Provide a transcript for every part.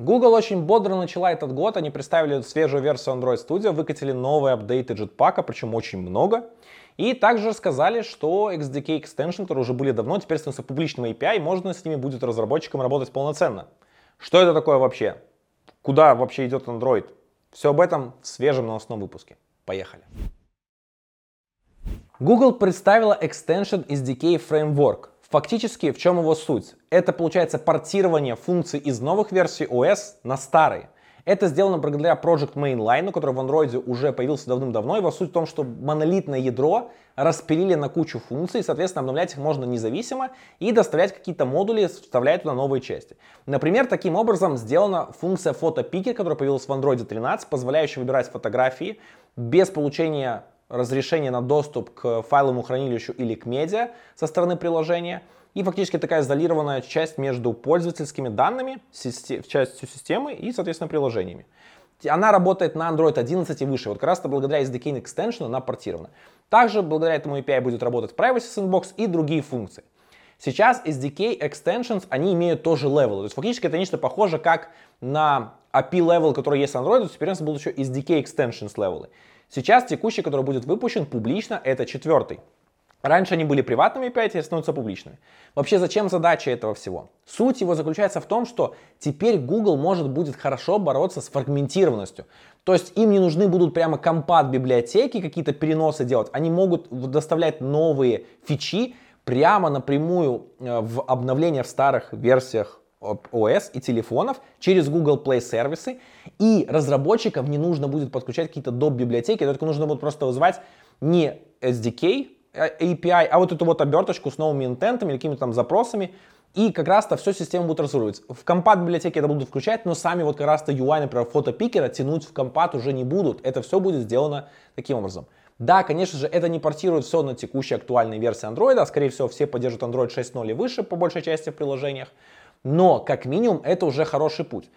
Google очень бодро начала этот год, они представили свежую версию Android Studio, выкатили новые апдейты Jetpack, причем очень много. И также сказали, что XDK Extension, которые уже были давно, теперь становятся публичным API, и можно с ними будет разработчикам работать полноценно. Что это такое вообще? Куда вообще идет Android? Все об этом в свежем новостном выпуске. Поехали. Google представила Extension SDK Framework. Фактически, в чем его суть? Это получается портирование функций из новых версий OS на старые. Это сделано благодаря Project Mainline, который в Android уже появился давным-давно. Его суть в том, что монолитное ядро распилили на кучу функций, соответственно, обновлять их можно независимо и доставлять какие-то модули, вставляя туда новые части. Например, таким образом сделана функция фотопикер, которая появилась в Android 13, позволяющая выбирать фотографии без получения разрешения на доступ к файловому хранилищу или к медиа со стороны приложения – и фактически такая изолированная часть между пользовательскими данными, частью системы и, соответственно, приложениями. Она работает на Android 11 и выше. Вот как раз-то благодаря SDK Extension она портирована. Также благодаря этому API будет работать Privacy Sandbox и другие функции. Сейчас SDK Extensions, они имеют тоже level. То есть фактически это нечто похоже как на API level, который есть Android, теперь у нас будут еще SDK Extensions level'ы. Сейчас текущий, который будет выпущен публично, это четвертый. Раньше они были приватными API, теперь становятся публичными. Вообще, зачем задача этого всего? Суть его заключается в том, что теперь Google может будет хорошо бороться с фрагментированностью. То есть им не нужны будут прямо компат-библиотеки, какие-то переносы делать. Они могут доставлять новые фичи прямо напрямую э, в обновления в старых версиях OS и телефонов через Google Play сервисы. И разработчикам не нужно будет подключать какие-то доп. библиотеки, только нужно будет просто вызывать не SDK, API, а вот эту вот оберточку с новыми интентами какими-то там запросами, и как раз-то все система будет разруливать. В компат библиотеке это будут включать, но сами вот как раз-то UI, например, фотопикера тянуть в компат уже не будут. Это все будет сделано таким образом. Да, конечно же, это не портирует все на текущей актуальной версии Android, а скорее всего все поддержат Android 6.0 и выше по большей части в приложениях. Но, как минимум, это уже хороший путь.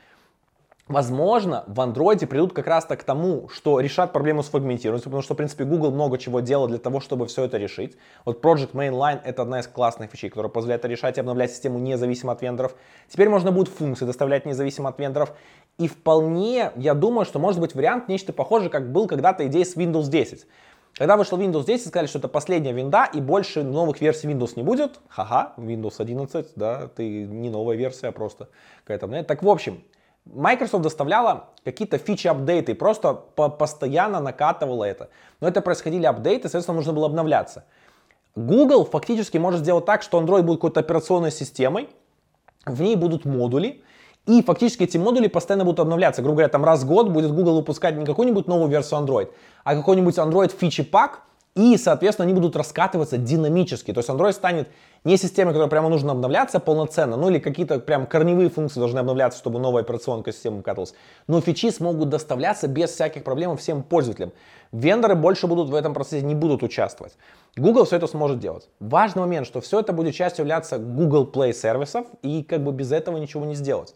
Возможно, в андроиде придут как раз-то к тому, что решат проблему с фрагментированностью, потому что, в принципе, Google много чего делал для того, чтобы все это решить. Вот Project Mainline — это одна из классных вещей, которая позволяет решать и обновлять систему независимо от вендоров. Теперь можно будет функции доставлять независимо от вендоров. И вполне, я думаю, что может быть вариант нечто похожее, как был когда-то идея с Windows 10. Когда вышел Windows 10, сказали, что это последняя винда, и больше новых версий Windows не будет. Ха-ха, Windows 11, да, ты не новая версия, а просто какая-то... Так, в общем, Microsoft доставляла какие-то фичи-апдейты, просто по постоянно накатывала это. Но это происходили апдейты, соответственно, нужно было обновляться. Google фактически может сделать так, что Android будет какой-то операционной системой, в ней будут модули, и фактически эти модули постоянно будут обновляться. Грубо говоря, там раз в год будет Google выпускать не какую-нибудь новую версию Android, а какой-нибудь Android фичи-пак, и, соответственно, они будут раскатываться динамически. То есть Android станет не системой, которая прямо нужно обновляться полноценно, ну или какие-то прям корневые функции должны обновляться, чтобы новая операционная система вкатывалась. Но фичи смогут доставляться без всяких проблем всем пользователям. Вендоры больше будут в этом процессе не будут участвовать. Google все это сможет делать. Важный момент, что все это будет частью являться Google Play сервисов, и как бы без этого ничего не сделать.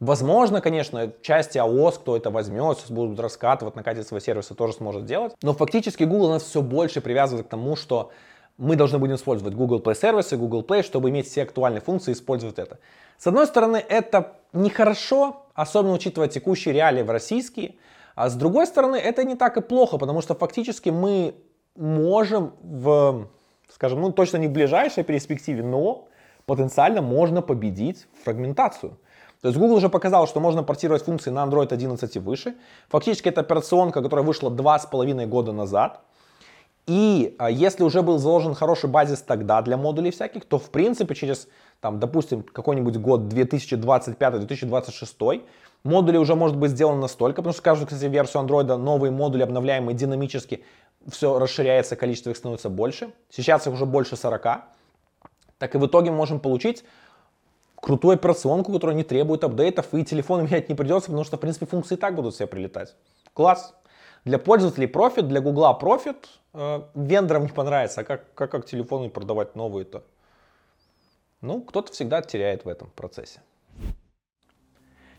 Возможно, конечно, части iOS, кто это возьмет, будут раскатывать, накатить свои сервисы, тоже сможет делать. Но фактически Google нас все больше привязывает к тому, что мы должны будем использовать Google Play сервисы, Google Play, чтобы иметь все актуальные функции и использовать это. С одной стороны, это нехорошо, особенно учитывая текущие реалии в российские, а с другой стороны, это не так и плохо, потому что фактически мы можем в, скажем, ну точно не в ближайшей перспективе, но потенциально можно победить фрагментацию. То есть Google уже показал, что можно портировать функции на Android 11 и выше. Фактически это операционка, которая вышла два с половиной года назад. И а, если уже был заложен хороший базис тогда для модулей всяких, то в принципе через, там, допустим, какой-нибудь год 2025-2026 модули уже может быть сделаны настолько, потому что каждую, кстати, версию Android новые модули обновляемые динамически, все расширяется, количество их становится больше. Сейчас их уже больше 40. Так и в итоге мы можем получить крутую операционку, которая не требует апдейтов, и телефон менять не придется, потому что, в принципе, функции и так будут все прилетать. Класс. Для пользователей профит, для Гугла профит. Э, вендорам не понравится, а как, как, как телефоны продавать новые-то? Ну, кто-то всегда теряет в этом процессе.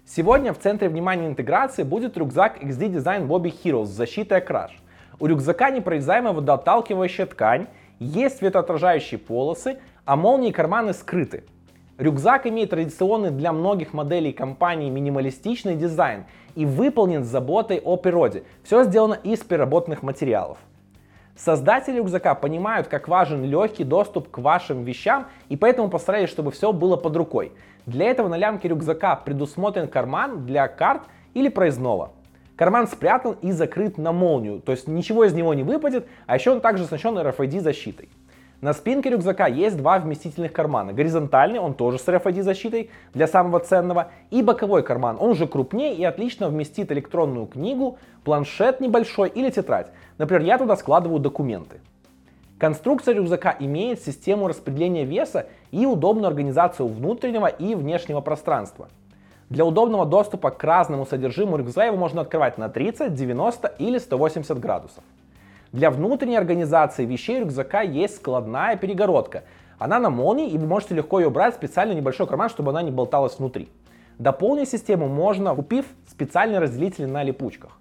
Сегодня в центре внимания интеграции будет рюкзак XD Design Bobby Heroes с защитой окраш. У рюкзака непроницаемая водоотталкивающая ткань, есть светоотражающие полосы, а молнии и карманы скрыты. Рюкзак имеет традиционный для многих моделей компании минималистичный дизайн и выполнен с заботой о природе. Все сделано из переработанных материалов. Создатели рюкзака понимают, как важен легкий доступ к вашим вещам и поэтому постарались, чтобы все было под рукой. Для этого на лямке рюкзака предусмотрен карман для карт или проездного. Карман спрятан и закрыт на молнию, то есть ничего из него не выпадет, а еще он также оснащен RFID защитой. На спинке рюкзака есть два вместительных кармана. Горизонтальный, он тоже с RFID защитой для самого ценного, и боковой карман, он уже крупнее и отлично вместит электронную книгу, планшет небольшой или тетрадь. Например, я туда складываю документы. Конструкция рюкзака имеет систему распределения веса и удобную организацию внутреннего и внешнего пространства. Для удобного доступа к разному содержимому рюкзака его можно открывать на 30, 90 или 180 градусов. Для внутренней организации вещей рюкзака есть складная перегородка. Она на молнии, и вы можете легко ее убрать в специальный небольшой карман, чтобы она не болталась внутри. Дополнить систему можно, купив специальный разделитель на липучках.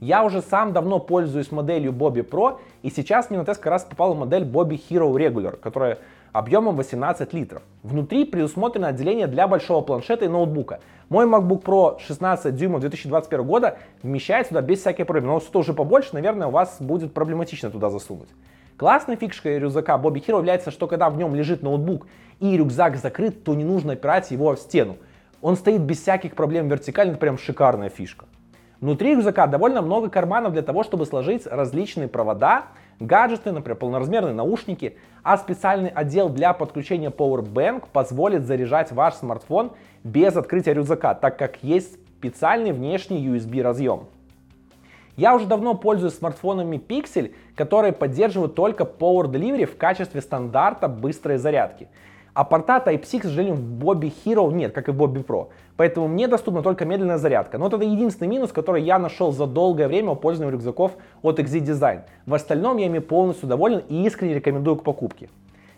Я уже сам давно пользуюсь моделью Bobby Pro, и сейчас мне на тест как раз попала модель Bobby Hero Regular, которая объемом 18 литров. Внутри предусмотрено отделение для большого планшета и ноутбука. Мой MacBook Pro 16 дюймов 2021 года вмещает сюда без всяких проблем. Но что уже побольше, наверное, у вас будет проблематично туда засунуть. Классной фишкой рюкзака Bobby Hero является, что когда в нем лежит ноутбук и рюкзак закрыт, то не нужно опирать его в стену. Он стоит без всяких проблем вертикально, это прям шикарная фишка. Внутри рюкзака довольно много карманов для того, чтобы сложить различные провода, гаджеты, например, полноразмерные наушники, а специальный отдел для подключения Powerbank позволит заряжать ваш смартфон без открытия рюкзака, так как есть специальный внешний USB разъем. Я уже давно пользуюсь смартфонами Pixel, которые поддерживают только Power Delivery в качестве стандарта быстрой зарядки. А порта Type-C, к сожалению, в Bobby Hero нет, как и в Bobby Pro. Поэтому мне доступна только медленная зарядка. Но это единственный минус, который я нашел за долгое время у пользования рюкзаков от XZ Design. В остальном я ими полностью доволен и искренне рекомендую к покупке.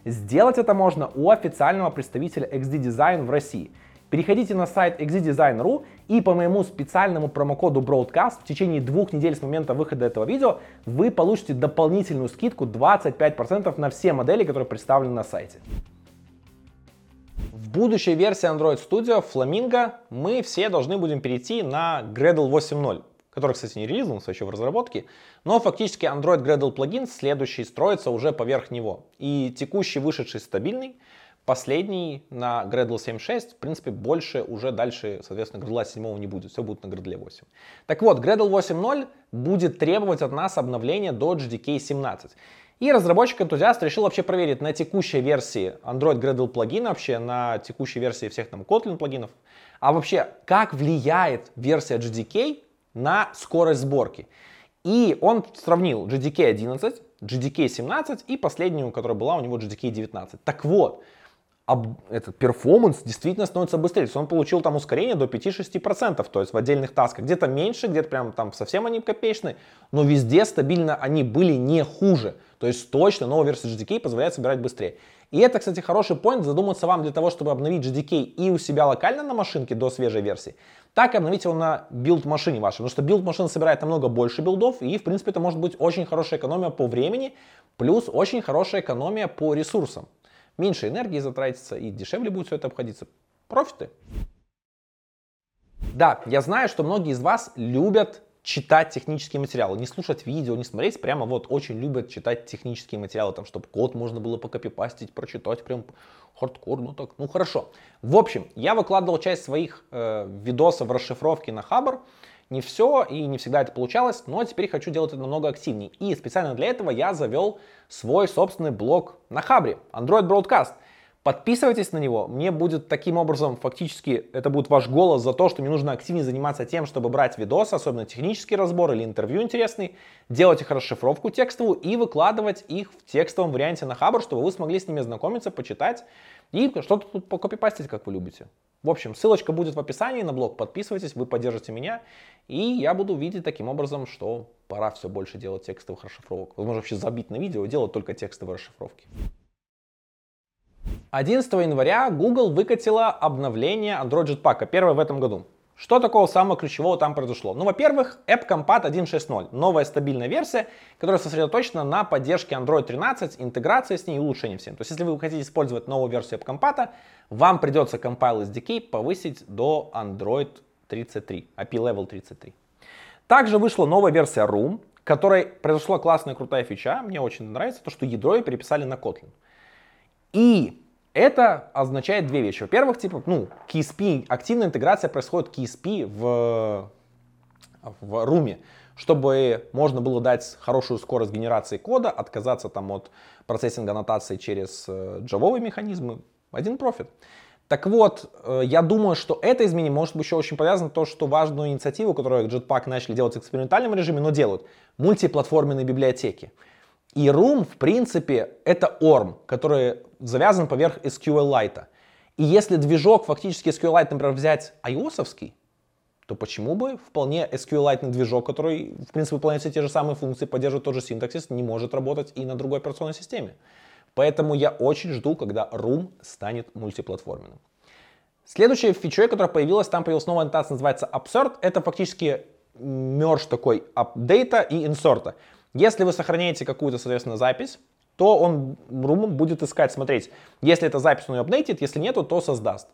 Сделать это можно у официального представителя XD Design в России. Переходите на сайт xzdesign.ru и по моему специальному промокоду Broadcast в течение двух недель с момента выхода этого видео вы получите дополнительную скидку 25% на все модели, которые представлены на сайте. В будущей версии Android Studio Flamingo мы все должны будем перейти на Gradle 8.0, который, кстати, не релизнулся еще в разработке, но фактически Android Gradle плагин следующий строится уже поверх него. И текущий вышедший стабильный, последний на Gradle 7.6, в принципе, больше уже дальше, соответственно, Gradle 7 не будет, все будет на Gradle 8. Так вот, Gradle 8.0 будет требовать от нас обновления до GDK 17. И разработчик-энтузиаст решил вообще проверить на текущей версии Android Gradle плагина, вообще на текущей версии всех там Kotlin плагинов, а вообще как влияет версия GDK на скорость сборки. И он сравнил GDK 11, GDK 17 и последнюю, которая была у него GDK 19. Так вот, этот перформанс действительно становится быстрее. То есть он получил там ускорение до 5-6%, то есть в отдельных тасках. Где-то меньше, где-то прям там совсем они копеечные, но везде стабильно они были не хуже. То есть точно новая версия GDK позволяет собирать быстрее. И это, кстати, хороший point задуматься вам для того, чтобы обновить GDK и у себя локально на машинке до свежей версии, так и обновить его на билд-машине вашей. Потому что билд-машина собирает намного больше билдов, и, в принципе, это может быть очень хорошая экономия по времени, плюс очень хорошая экономия по ресурсам меньше энергии затратится и дешевле будет все это обходиться. Профиты. Да, я знаю, что многие из вас любят читать технические материалы, не слушать видео, не смотреть, прямо вот очень любят читать технические материалы, там, чтобы код можно было покопипастить, прочитать прям хардкор, ну так, ну хорошо. В общем, я выкладывал часть своих э, видосов расшифровки на Хабр, не все и не всегда это получалось, но теперь хочу делать это намного активнее. И специально для этого я завел свой собственный блог на Хабре, Android Broadcast. Подписывайтесь на него, мне будет таким образом, фактически, это будет ваш голос за то, что мне нужно активнее заниматься тем, чтобы брать видосы, особенно технический разбор или интервью интересный, делать их расшифровку текстовую и выкладывать их в текстовом варианте на Хабр, чтобы вы смогли с ними знакомиться, почитать и что-то тут покопипастить, как вы любите. В общем, ссылочка будет в описании на блог, подписывайтесь, вы поддержите меня, и я буду видеть таким образом, что пора все больше делать текстовых расшифровок. Возможно, вообще забить на видео делать только текстовые расшифровки. 11 января Google выкатила обновление Android Jetpack, первое в этом году. Что такого самого ключевого там произошло? Ну, во-первых, AppCompat 1.6.0, новая стабильная версия, которая сосредоточена на поддержке Android 13, интеграции с ней и улучшении всем. То есть, если вы хотите использовать новую версию AppCompat, вам придется Compile SDK повысить до Android 33, API Level 33. Также вышла новая версия Room, которой произошла классная крутая фича, мне очень нравится, то, что ядро переписали на Kotlin. И это означает две вещи. Во-первых, типа, ну, KSP, активная интеграция происходит KSP в, в руме, чтобы можно было дать хорошую скорость генерации кода, отказаться там от процессинга аннотации через джавовые механизмы. Один профит. Так вот, э, я думаю, что это изменение может быть еще очень полезно, то, что важную инициативу, которую Jetpack начали делать в экспериментальном режиме, но делают, мультиплатформенные библиотеки. И Room, в принципе, это ORM, который завязан поверх SQLite. И если движок фактически SQLite, например, взять ios то почему бы вполне SQLite движок, который, в принципе, выполняет все те же самые функции, поддерживает тот же синтаксис, не может работать и на другой операционной системе. Поэтому я очень жду, когда Room станет мультиплатформенным. Следующая фичой, которая появилась, там появилась новая аннотация, называется Absurd. Это фактически мерж такой апдейта и инсорта. Если вы сохраняете какую-то, соответственно, запись, то он будет искать, смотреть, если эта запись он ее апдейтит, если нету, то создаст.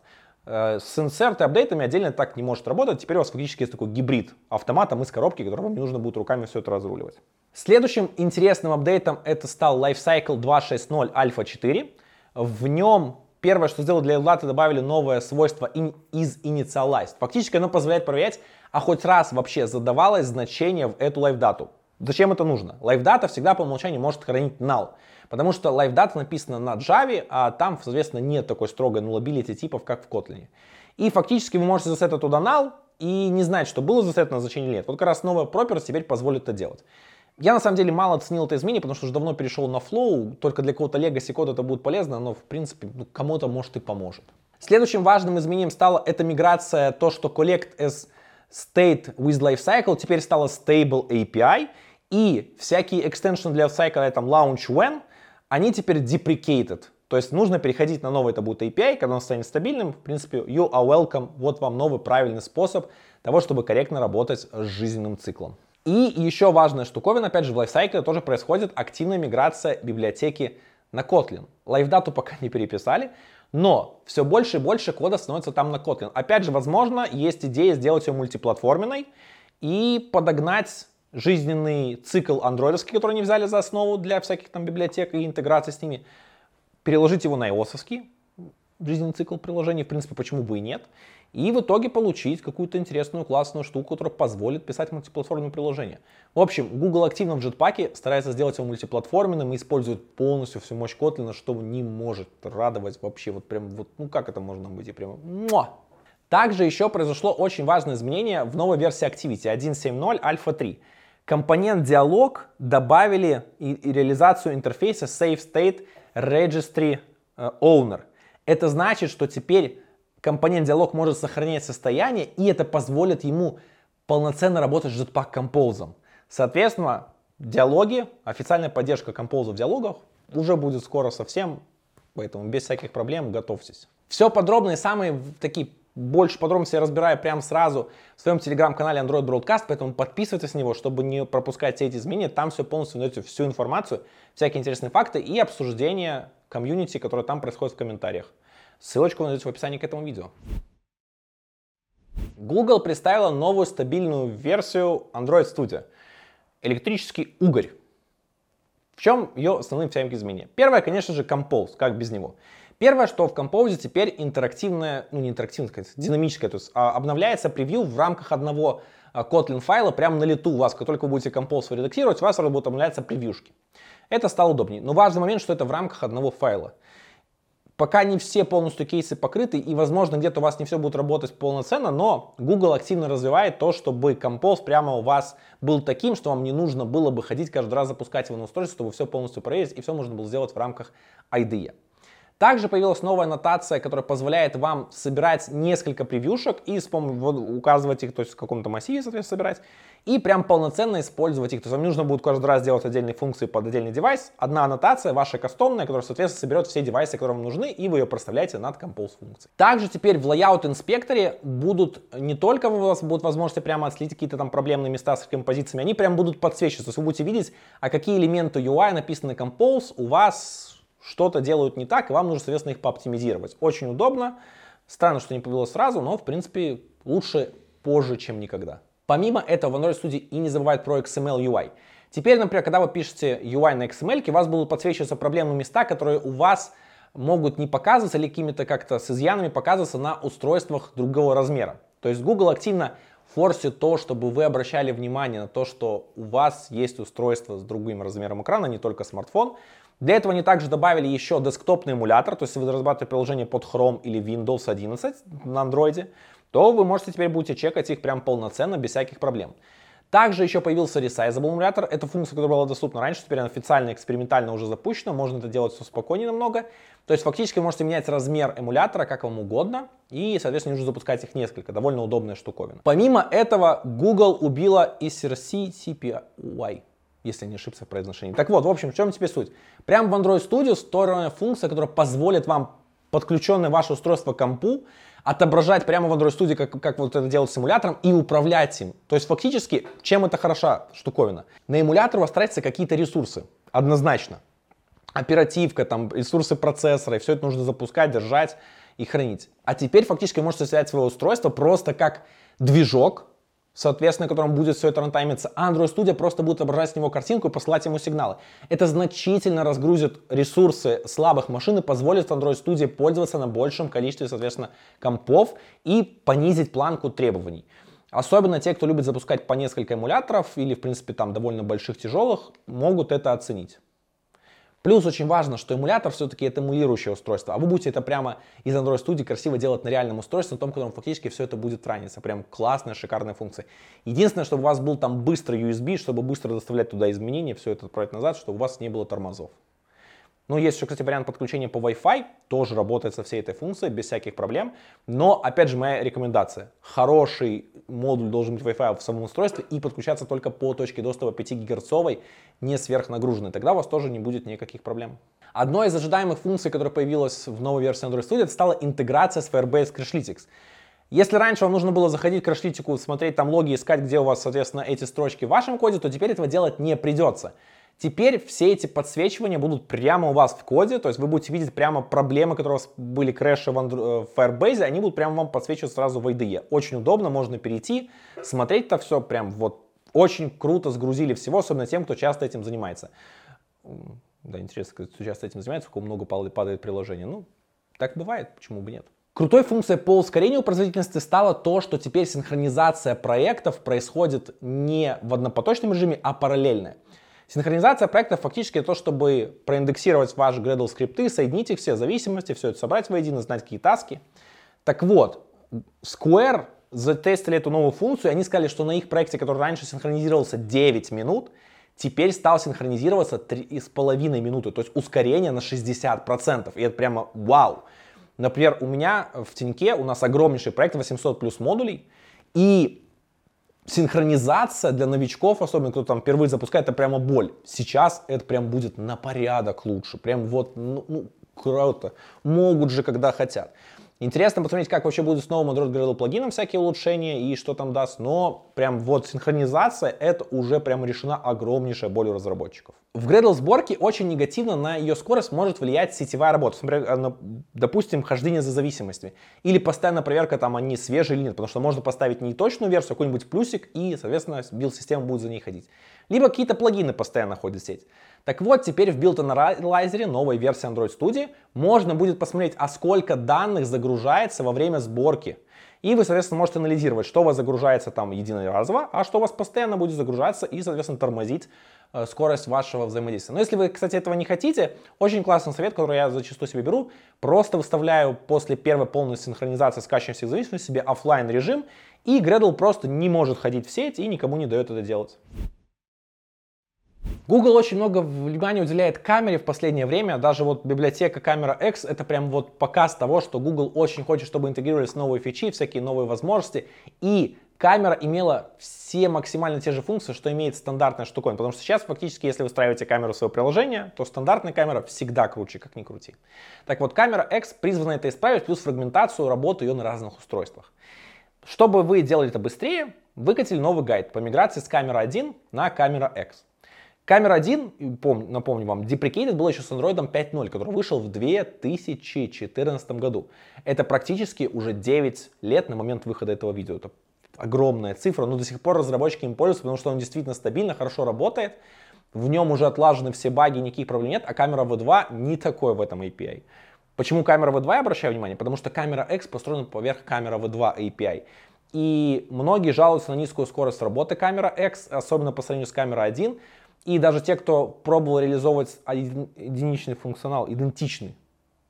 Э, с insert и апдейтами отдельно так не может работать. Теперь у вас фактически есть такой гибрид автоматом из коробки, который вам не нужно будет руками все это разруливать. Следующим интересным апдейтом это стал Lifecycle 2.6.0 Alpha 4. В нем первое, что сделали для Eldat, добавили новое свойство in, is initialized. Фактически оно позволяет проверять, а хоть раз вообще задавалось значение в эту LiveData'у. Зачем это нужно? LiveData всегда по умолчанию может хранить null. Потому что LiveData написана на Java, а там, соответственно, нет такой строгой nullability типов, как в Kotlin. И фактически вы можете засетать туда null и не знать, что было засетано значение или нет. Вот как раз новая property теперь позволит это делать. Я на самом деле мало оценил это изменение, потому что уже давно перешел на Flow, только для кого-то legacy кода это будет полезно, но в принципе ну, кому-то может и поможет. Следующим важным изменением стала эта миграция, то, что collect as state with lifecycle теперь стала stable API, и всякие экстеншены для lifecycle, там launch when, они теперь deprecated. То есть нужно переходить на новый, это будет API, когда он станет стабильным. В принципе, you are welcome. Вот вам новый правильный способ того, чтобы корректно работать с жизненным циклом. И еще важная штуковина, опять же, в Lifecycle тоже происходит активная миграция библиотеки на Kotlin. LiveData пока не переписали, но все больше и больше кода становится там на Kotlin. Опять же, возможно, есть идея сделать ее мультиплатформенной и подогнать жизненный цикл андроидовский, который они взяли за основу для всяких там библиотек и интеграции с ними, переложить его на ios жизненный цикл приложений, в принципе, почему бы и нет, и в итоге получить какую-то интересную классную штуку, которая позволит писать мультиплатформенные приложения. В общем, Google активно в Jetpack старается сделать его мультиплатформенным и использует полностью всю мощь Kotlin, что не может радовать вообще, вот прям, вот, ну как это можно быть, и прямо, муа! Также еще произошло очень важное изменение в новой версии Activity 1.7.0 Alpha 3. Компонент диалог добавили и, и реализацию интерфейса Save State Registry э, Owner. Это значит, что теперь компонент диалог может сохранять состояние, и это позволит ему полноценно работать с Jetpack Compose. Соответственно, диалоги, официальная поддержка Compose в диалогах уже будет скоро совсем, поэтому без всяких проблем готовьтесь. Все подробно и самые такие больше подробностей я разбираю прямо сразу в своем телеграм-канале Android Broadcast, поэтому подписывайтесь на него, чтобы не пропускать все эти изменения. Там все полностью найдете всю информацию, всякие интересные факты и обсуждение комьюнити, которое там происходит в комментариях. Ссылочку вы найдете в описании к этому видео. Google представила новую стабильную версию Android Studio. Электрический угорь. В чем ее основные всякие изменения? Первое, конечно же, Compose, как без него. Первое, что в Compose теперь интерактивное, ну не интерактивное, динамическое, то есть а, обновляется превью в рамках одного а, Kotlin файла прямо на лету у вас, как только вы будете Compose редактировать, у вас сразу будут обновляться превьюшки. Это стало удобнее. Но важный момент, что это в рамках одного файла. Пока не все полностью кейсы покрыты, и, возможно, где-то у вас не все будет работать полноценно, но Google активно развивает то, чтобы Compose прямо у вас был таким, что вам не нужно было бы ходить каждый раз запускать его на устройство, чтобы все полностью проверить, и все можно было сделать в рамках IDE. Также появилась новая аннотация, которая позволяет вам собирать несколько превьюшек и с помощью указывать их, то есть в каком-то массиве, соответственно, собирать, и прям полноценно использовать их. То есть вам нужно будет каждый раз делать отдельные функции под отдельный девайс. Одна аннотация ваша кастомная, которая, соответственно, соберет все девайсы, которые вам нужны, и вы ее проставляете над Compose функцией. Также теперь в Layout инспекторе будут не только у вас будут возможности прямо отследить какие-то там проблемные места с композициями, они прям будут подсвечиваться. То есть вы будете видеть, а какие элементы UI написаны Compose у вас что-то делают не так, и вам нужно, соответственно, их пооптимизировать. Очень удобно. Странно, что не появилось сразу, но, в принципе, лучше позже, чем никогда. Помимо этого, в Android Studio и не забывает про XML UI. Теперь, например, когда вы пишете UI на XML, у вас будут подсвечиваться проблемные места, которые у вас могут не показываться или какими-то как-то с изъянами показываться на устройствах другого размера. То есть Google активно форсит то, чтобы вы обращали внимание на то, что у вас есть устройство с другим размером экрана, не только смартфон. Для этого они также добавили еще десктопный эмулятор, то есть если вы разрабатываете приложение под Chrome или Windows 11 на Android, то вы можете теперь будете чекать их прям полноценно, без всяких проблем. Также еще появился Resizable эмулятор. Это функция, которая была доступна раньше, теперь она официально, экспериментально уже запущена. Можно это делать все спокойнее намного. То есть фактически вы можете менять размер эмулятора как вам угодно. И, соответственно, нужно запускать их несколько. Довольно удобная штуковина. Помимо этого, Google убила SRC CPY если не ошибся в произношении. Так вот, в общем, в чем теперь суть? Прямо в Android Studio встроена функция, которая позволит вам подключенное ваше устройство к компу отображать прямо в Android Studio, как, как вот это делать симулятором, и управлять им. То есть фактически, чем это хороша штуковина? На эмулятор у вас тратятся какие-то ресурсы, однозначно. Оперативка, там, ресурсы процессора, и все это нужно запускать, держать и хранить. А теперь фактически вы можете взять свое устройство просто как движок, соответственно, которым будет все это рантаймиться, а Android Studio просто будет отображать с него картинку и посылать ему сигналы. Это значительно разгрузит ресурсы слабых машин и позволит Android Studio пользоваться на большем количестве, соответственно, компов и понизить планку требований. Особенно те, кто любит запускать по несколько эмуляторов или, в принципе, там довольно больших, тяжелых, могут это оценить. Плюс очень важно, что эмулятор все-таки это эмулирующее устройство, а вы будете это прямо из Android Studio красиво делать на реальном устройстве, на том, котором фактически все это будет раниться. Прям классная, шикарная функция. Единственное, чтобы у вас был там быстрый USB, чтобы быстро доставлять туда изменения, все это отправить назад, чтобы у вас не было тормозов. Ну, есть еще, кстати, вариант подключения по Wi-Fi, тоже работает со всей этой функцией, без всяких проблем. Но, опять же, моя рекомендация. Хороший модуль должен быть Wi-Fi в самом устройстве и подключаться только по точке доступа 5 ГГц, не сверхнагруженной. Тогда у вас тоже не будет никаких проблем. Одной из ожидаемых функций, которая появилась в новой версии Android Studio, стала интеграция с Firebase Crashlytics. Если раньше вам нужно было заходить к Crashlytics, смотреть там логи, искать, где у вас, соответственно, эти строчки в вашем коде, то теперь этого делать не придется. Теперь все эти подсвечивания будут прямо у вас в коде, то есть вы будете видеть прямо проблемы, которые у вас были крэши в, Andro- в Firebase, они будут прямо вам подсвечивать сразу в IDE. Очень удобно, можно перейти, смотреть это все прям вот очень круто сгрузили всего, особенно тем, кто часто этим занимается. Да, интересно, кто часто этим занимается, сколько много падает приложение. Ну, так бывает, почему бы нет. Крутой функцией по ускорению производительности стало то, что теперь синхронизация проектов происходит не в однопоточном режиме, а параллельная. Синхронизация проектов фактически то, чтобы проиндексировать ваши Gradle скрипты, соединить их все зависимости, все это собрать воедино, знать какие таски. Так вот, Square затестили эту новую функцию, и они сказали, что на их проекте, который раньше синхронизировался 9 минут, теперь стал синхронизироваться 3,5 минуты, то есть ускорение на 60%. И это прямо вау. Например, у меня в Тиньке у нас огромнейший проект, 800 плюс модулей, и синхронизация для новичков, особенно кто там впервые запускает, это прямо боль. Сейчас это прям будет на порядок лучше. Прям вот, ну, ну круто. Могут же, когда хотят. Интересно посмотреть, как вообще будет с новым Android Gradle плагином всякие улучшения и что там даст. Но прям вот синхронизация, это уже прям решена огромнейшая боль у разработчиков. В Gradle сборке очень негативно на ее скорость может влиять сетевая работа. Например, допустим, хождение за зависимостями. Или постоянная проверка, там они свежие или нет. Потому что можно поставить не точную версию, а какой-нибудь плюсик, и, соответственно, билд-система будет за ней ходить. Либо какие-то плагины постоянно ходят в сеть. Так вот, теперь в Build Analyzer новой версии Android Studio можно будет посмотреть, а сколько данных загружается во время сборки. И вы, соответственно, можете анализировать, что у вас загружается там единоразово, а что у вас постоянно будет загружаться и, соответственно, тормозить э, скорость вашего взаимодействия. Но если вы, кстати, этого не хотите, очень классный совет, который я зачастую себе беру, просто выставляю после первой полной синхронизации скачивания всех зависимостей себе офлайн режим, и Gradle просто не может ходить в сеть и никому не дает это делать. Google очень много внимания уделяет камере в последнее время. Даже вот библиотека камера X это прям вот показ того, что Google очень хочет, чтобы интегрировались новые фичи, всякие новые возможности. И камера имела все максимально те же функции, что имеет стандартная штуковина. Потому что сейчас фактически, если вы встраиваете камеру в свое приложение, то стандартная камера всегда круче, как ни крути. Так вот, камера X призвана это исправить, плюс фрагментацию работы ее на разных устройствах. Чтобы вы делали это быстрее, выкатили новый гайд по миграции с камеры 1 на камера X. Камера 1, помню, напомню вам, deprecated был еще с Android 5.0, который вышел в 2014 году. Это практически уже 9 лет на момент выхода этого видео. Это огромная цифра, но до сих пор разработчики им пользуются, потому что он действительно стабильно, хорошо работает. В нем уже отлажены все баги, никаких проблем нет, а камера V2 не такой в этом API. Почему камера V2 я обращаю внимание? Потому что камера X построена поверх камера V2 API. И многие жалуются на низкую скорость работы камера X, особенно по сравнению с камерой 1. И даже те, кто пробовал реализовывать единичный функционал, идентичный,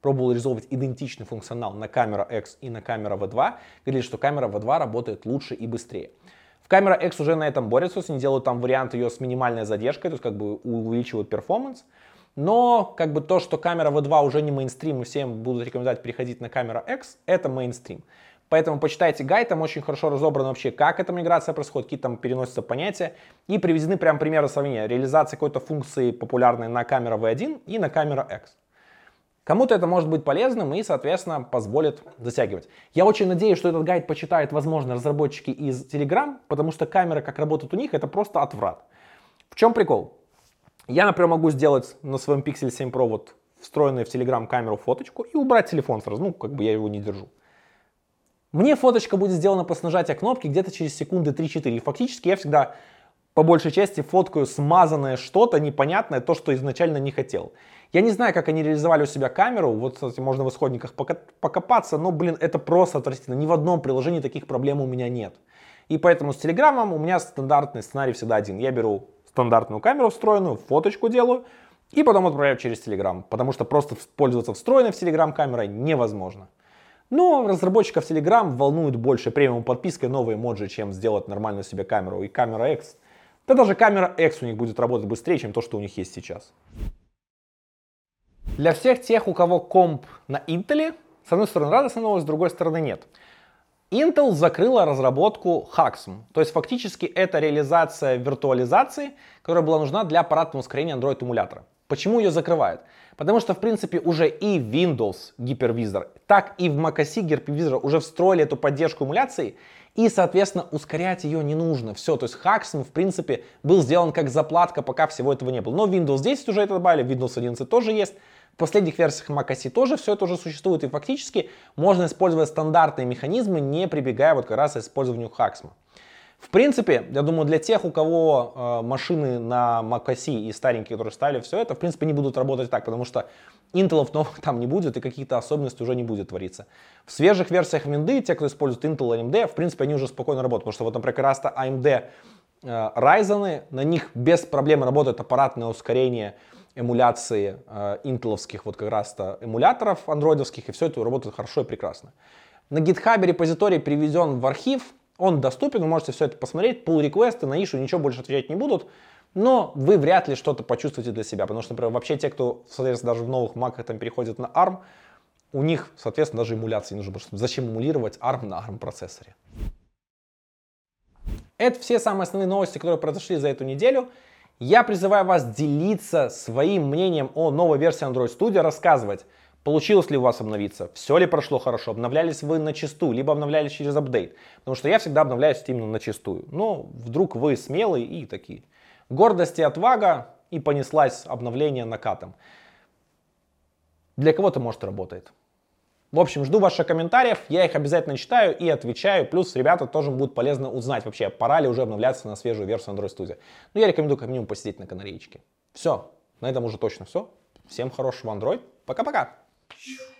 пробовал реализовывать идентичный функционал на камера X и на камера V2, говорили, что камера V2 работает лучше и быстрее. В камера X уже на этом борются, они делают там вариант ее с минимальной задержкой, то есть как бы увеличивают перформанс. Но как бы то, что камера V2 уже не мейнстрим, и всем будут рекомендовать переходить на камера X, это мейнстрим. Поэтому почитайте гайд, там очень хорошо разобрано вообще, как эта миграция происходит, какие там переносятся понятия. И приведены прям примеры сравнения реализации какой-то функции популярной на камера V1 и на камера X. Кому-то это может быть полезным и, соответственно, позволит затягивать. Я очень надеюсь, что этот гайд почитают, возможно, разработчики из Telegram, потому что камера, как работает у них, это просто отврат. В чем прикол? Я, например, могу сделать на своем Pixel 7 Pro вот встроенную в Telegram камеру фоточку и убрать телефон сразу, ну, как бы я его не держу. Мне фоточка будет сделана после нажатия кнопки где-то через секунды 3-4. И фактически я всегда по большей части фоткаю смазанное что-то непонятное, то, что изначально не хотел. Я не знаю, как они реализовали у себя камеру, вот, кстати, можно в исходниках покопаться, но, блин, это просто отвратительно. Ни в одном приложении таких проблем у меня нет. И поэтому с Телеграмом у меня стандартный сценарий всегда один. Я беру стандартную камеру встроенную, фоточку делаю, и потом отправляю через Telegram, потому что просто пользоваться встроенной в Telegram камерой невозможно. Но разработчиков Telegram волнует больше премиум подпиской новые эмоджи, чем сделать нормальную себе камеру. И камера X, да даже камера X у них будет работать быстрее, чем то, что у них есть сейчас. Для всех тех, у кого комп на Intel, с одной стороны радостная новость, с другой стороны нет. Intel закрыла разработку HAXM, то есть фактически это реализация виртуализации, которая была нужна для аппаратного ускорения Android эмулятора. Почему ее закрывают? Потому что, в принципе, уже и Windows Hypervisor, так и в macOS Hypervisor уже встроили эту поддержку эмуляции, и, соответственно, ускорять ее не нужно. Все, то есть Haxm, в принципе, был сделан как заплатка, пока всего этого не было. Но Windows 10 уже это добавили, Windows 11 тоже есть. В последних версиях macOS тоже все это уже существует, и фактически можно использовать стандартные механизмы, не прибегая вот как раз к использованию Haxm. В принципе, я думаю, для тех, у кого э, машины на macOS и старенькие, которые ставили все это, в принципе, не будут работать так, потому что Intel новых там не будет и какие-то особенности уже не будет твориться. В свежих версиях Windows, те, кто использует Intel AMD, в принципе, они уже спокойно работают, потому что вот, например, как раз AMD э, Ryzen, на них без проблем работает аппаратное ускорение эмуляции э, интеловских вот как раз-то эмуляторов андроидовских, и все это работает хорошо и прекрасно. На GitHub репозиторий приведен в архив, он доступен, вы можете все это посмотреть, pull реквесты на ишу ничего больше отвечать не будут, но вы вряд ли что-то почувствуете для себя, потому что, например, вообще те, кто, соответственно, даже в новых маках там переходят на ARM, у них, соответственно, даже эмуляции не нужно, потому что зачем эмулировать ARM на ARM процессоре. Это все самые основные новости, которые произошли за эту неделю. Я призываю вас делиться своим мнением о новой версии Android Studio, рассказывать, Получилось ли у вас обновиться? Все ли прошло хорошо? Обновлялись вы на чистую, либо обновлялись через апдейт? Потому что я всегда обновляюсь именно на чистую. Но вдруг вы смелые и такие. Гордость и отвага, и понеслась обновление накатом. Для кого-то, может, работает. В общем, жду ваших комментариев, я их обязательно читаю и отвечаю. Плюс, ребята, тоже будет полезно узнать вообще, пора ли уже обновляться на свежую версию Android Studio. Ну, я рекомендую как минимум посидеть на канареечке. Все, на этом уже точно все. Всем хорошего Android. Пока-пока. Shoo.